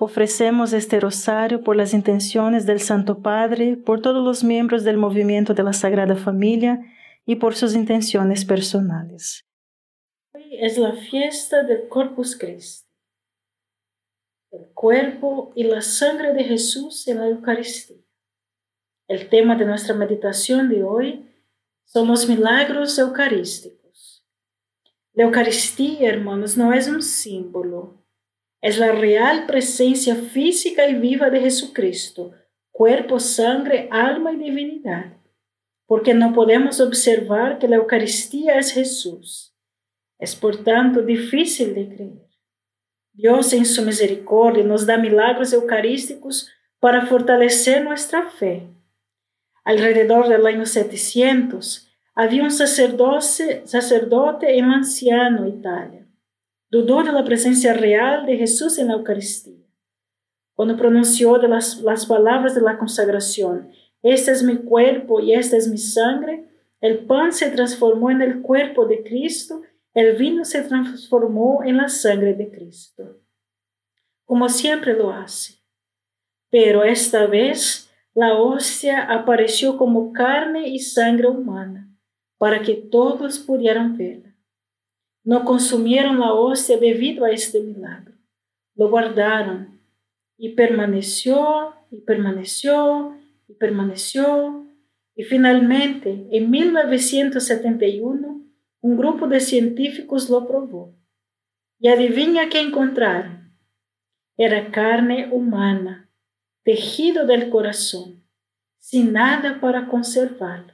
Ofrecemos este rosario por las intenciones del Santo Padre, por todos los miembros del movimiento de la Sagrada Familia y por sus intenciones personales. Hoy es la fiesta del Corpus Christi, el cuerpo y la sangre de Jesús en la Eucaristía. El tema de nuestra meditación de hoy son los milagros eucarísticos. La Eucaristía, hermanos, no es un símbolo, es la real presencia física y viva de Jesucristo, cuerpo, sangre, alma y divinidad, porque no podemos observar que la Eucaristía es Jesús. Es por tanto difícil de creer. Dios en su misericordia nos da milagros eucarísticos para fortalecer nuestra fe. Alrededor del año 700 había un sacerdote, sacerdote en Italia dudó de la presencia real de Jesús en la Eucaristía. Cuando pronunció de las, las palabras de la consagración, este es mi cuerpo y esta es mi sangre, el pan se transformó en el cuerpo de Cristo, el vino se transformó en la sangre de Cristo, como siempre lo hace. Pero esta vez la hostia apareció como carne y sangre humana, para que todos pudieran verla no consumieron la hostia debido a este milagro. Lo guardaron y permaneció y permaneció y permaneció. Y finalmente, en 1971, un grupo de científicos lo probó. Y adivina qué encontraron. Era carne humana, tejido del corazón, sin nada para conservarlo.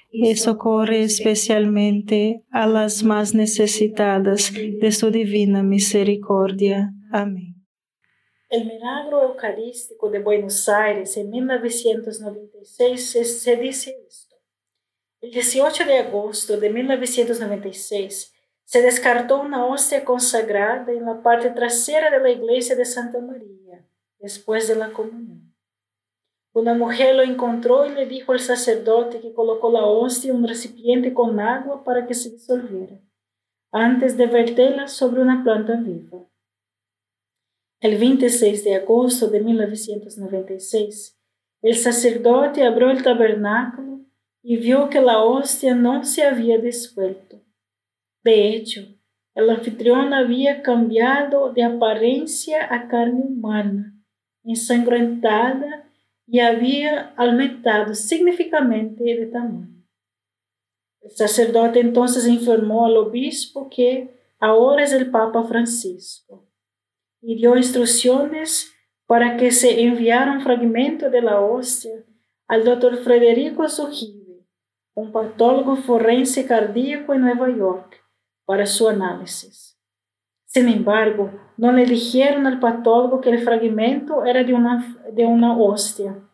y socorre especialmente a las más necesitadas de su divina misericordia. Amén. El milagro eucarístico de Buenos Aires en 1996 se, dice esto. El 18 de agosto de 1996 se descartó una hostia consagrada en la parte trasera de la iglesia de Santa María, después de la comunión. Una mujer lo encontró y le dijo al sacerdote que colocó la hostia en un recipiente con agua para que se disolviera, antes de verterla sobre una planta viva. El 26 de agosto de 1996, el sacerdote abrió el tabernáculo y vio que la hostia no se había disuelto. De hecho, el anfitrión había cambiado de apariencia a carne humana, ensangrentada y había aumentado significativamente de tamaño. El sacerdote entonces informó al obispo que ahora es el Papa Francisco y dio instrucciones para que se enviara un fragmento de la hostia al doctor Frederico Zujibe, un patólogo forense cardíaco en Nueva York, para su análisis. Sin embargo, no le dijeron al patólogo que el fragmento era de una, de una hostia.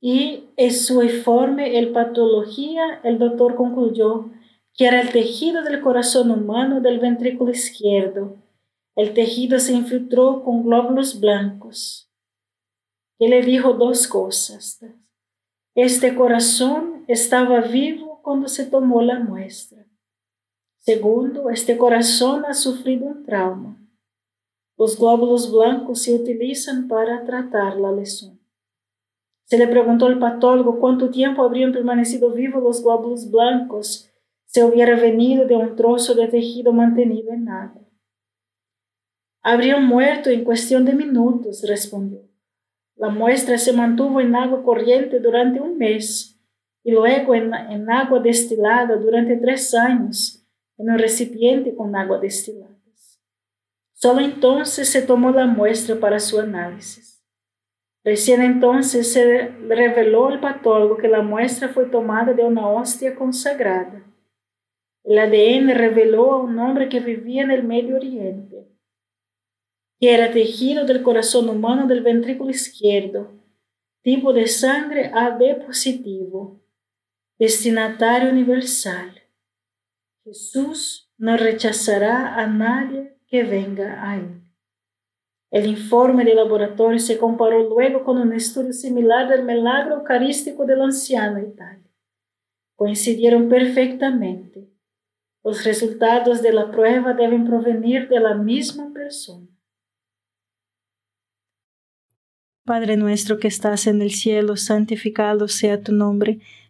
Y en su informe, el patología, el doctor concluyó que era el tejido del corazón humano del ventrículo izquierdo. El tejido se infiltró con glóbulos blancos. Y le dijo dos cosas. Este corazón estaba vivo cuando se tomó la muestra. Segundo, este corazón ha sufrido un trauma. Los glóbulos blancos se utilizan para tratar la lesión. Se le preguntó al patólogo cuánto tiempo habrían permanecido vivos los glóbulos blancos si hubiera venido de un trozo de tejido mantenido en agua. Habrían muerto en cuestión de minutos, respondió. La muestra se mantuvo en agua corriente durante un mes y luego en, en agua destilada durante tres años en un recipiente con agua destilada. Solo entonces se tomó la muestra para su análisis. Recién entonces se reveló al patólogo que la muestra fue tomada de una hostia consagrada. El ADN reveló a un hombre que vivía en el Medio Oriente, que era tejido del corazón humano del ventrículo izquierdo, tipo de sangre AB positivo, destinatario universal. Jesús no rechazará a nadie que venga a él. El informe de laboratorio se comparó luego con un estudio similar del milagro eucarístico del anciano y tal. Coincidieron perfectamente. Los resultados de la prueba deben provenir de la misma persona. Padre nuestro que estás en el cielo, santificado sea tu nombre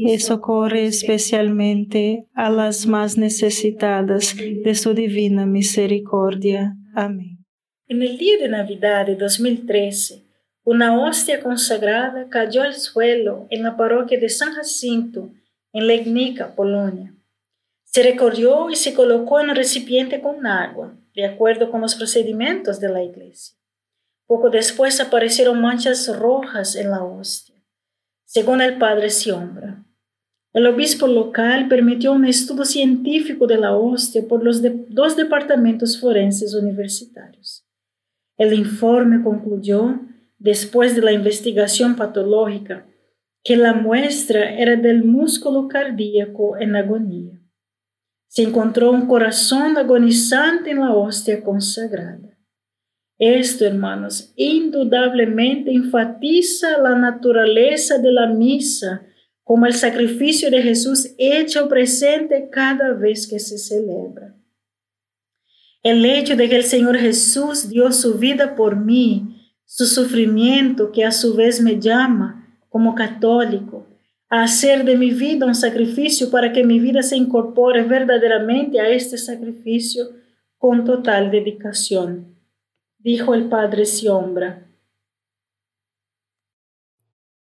y socorre especialmente a las más necesitadas de su divina misericordia. Amén. En el día de Navidad de 2013, una hostia consagrada cayó al suelo en la parroquia de San Jacinto, en Legnica, Polonia. Se recorrió y se colocó en un recipiente con agua, de acuerdo con los procedimientos de la iglesia. Poco después aparecieron manchas rojas en la hostia, según el padre Siombra. El obispo local permitió un estudio científico de la hostia por los dos departamentos forenses universitarios. El informe concluyó después de la investigación patológica, que la muestra era del músculo cardíaco en agonía. Se encontró un corazón agonizante en la hostia consagrada. Esto, hermanos, indudablemente enfatiza la naturaleza de la misa como el sacrificio de Jesús hecho presente cada vez que se celebra. El hecho de que el Señor Jesús dio su vida por mí su sufrimiento que a su vez me llama como católico a hacer de mi vida un sacrificio para que mi vida se incorpore verdaderamente a este sacrificio con total dedicación, dijo el Padre Siombra.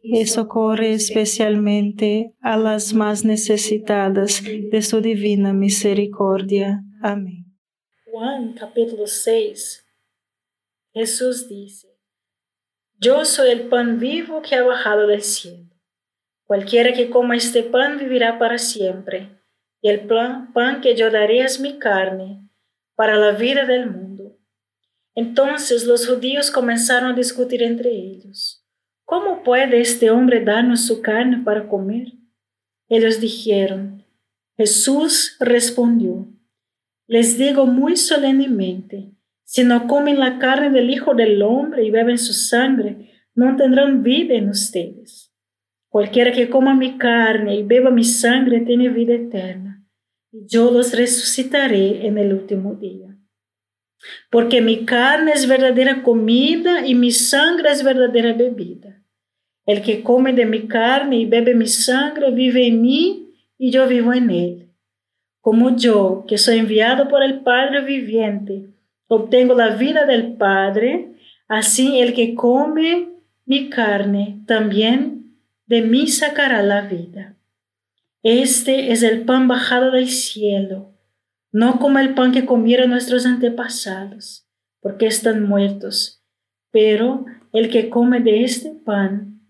y socorre especialmente a las más necesitadas de su divina misericordia. Amén. Juan capítulo 6 Jesús dice, Yo soy el pan vivo que ha bajado del cielo. Cualquiera que coma este pan vivirá para siempre, y el pan, pan que yo daré es mi carne, para la vida del mundo. Entonces los judíos comenzaron a discutir entre ellos, ¿cómo puede este hombre darnos su carne para comer? Ellos dijeron, Jesús respondió, les digo muy solemnemente, si no comen la carne del Hijo del Hombre y beben su sangre, no tendrán vida en ustedes. Cualquiera que coma mi carne y beba mi sangre tiene vida eterna, y yo los resucitaré en el último día. Porque mi carne es verdadera comida y mi sangre es verdadera bebida. El que come de mi carne y bebe mi sangre vive en mí y yo vivo en él. Como yo, que soy enviado por el Padre viviente, obtengo la vida del Padre, así el que come mi carne también de mí sacará la vida. Este es el pan bajado del cielo, no como el pan que comieron nuestros antepasados, porque están muertos, pero el que come de este pan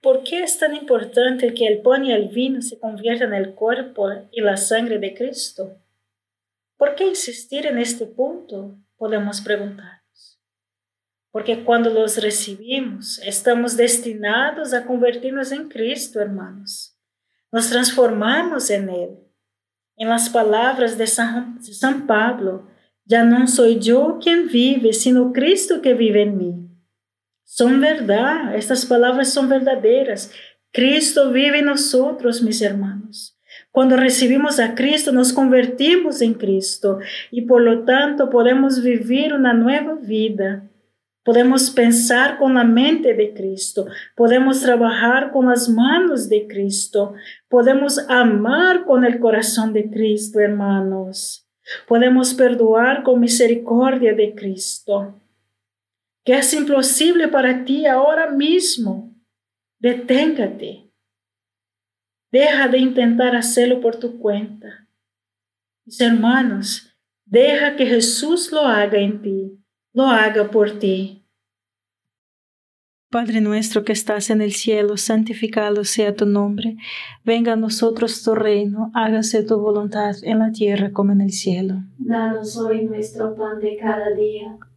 ¿Por qué es tan importante que el pan y el vino se conviertan en el cuerpo y la sangre de Cristo? ¿Por qué insistir en este punto? Podemos preguntarnos. Porque cuando los recibimos, estamos destinados a convertirnos en Cristo, hermanos. Nos transformamos en Él. En las palabras de San, San Pablo, ya no soy yo quien vive, sino Cristo que vive en mí. Son verdad, estas palabras son verdaderas. Cristo vive en nosotros, mis hermanos. Cuando recibimos a Cristo, nos convertimos en Cristo y por lo tanto podemos vivir una nueva vida. Podemos pensar con la mente de Cristo, podemos trabajar con las manos de Cristo, podemos amar con el corazón de Cristo, hermanos. Podemos perdoar con misericordia de Cristo que es imposible para ti ahora mismo. Deténgate. Deja de intentar hacerlo por tu cuenta. Mis hermanos, deja que Jesús lo haga en ti, lo haga por ti. Padre nuestro que estás en el cielo, santificado sea tu nombre. Venga a nosotros tu reino, hágase tu voluntad en la tierra como en el cielo. Danos hoy nuestro pan de cada día,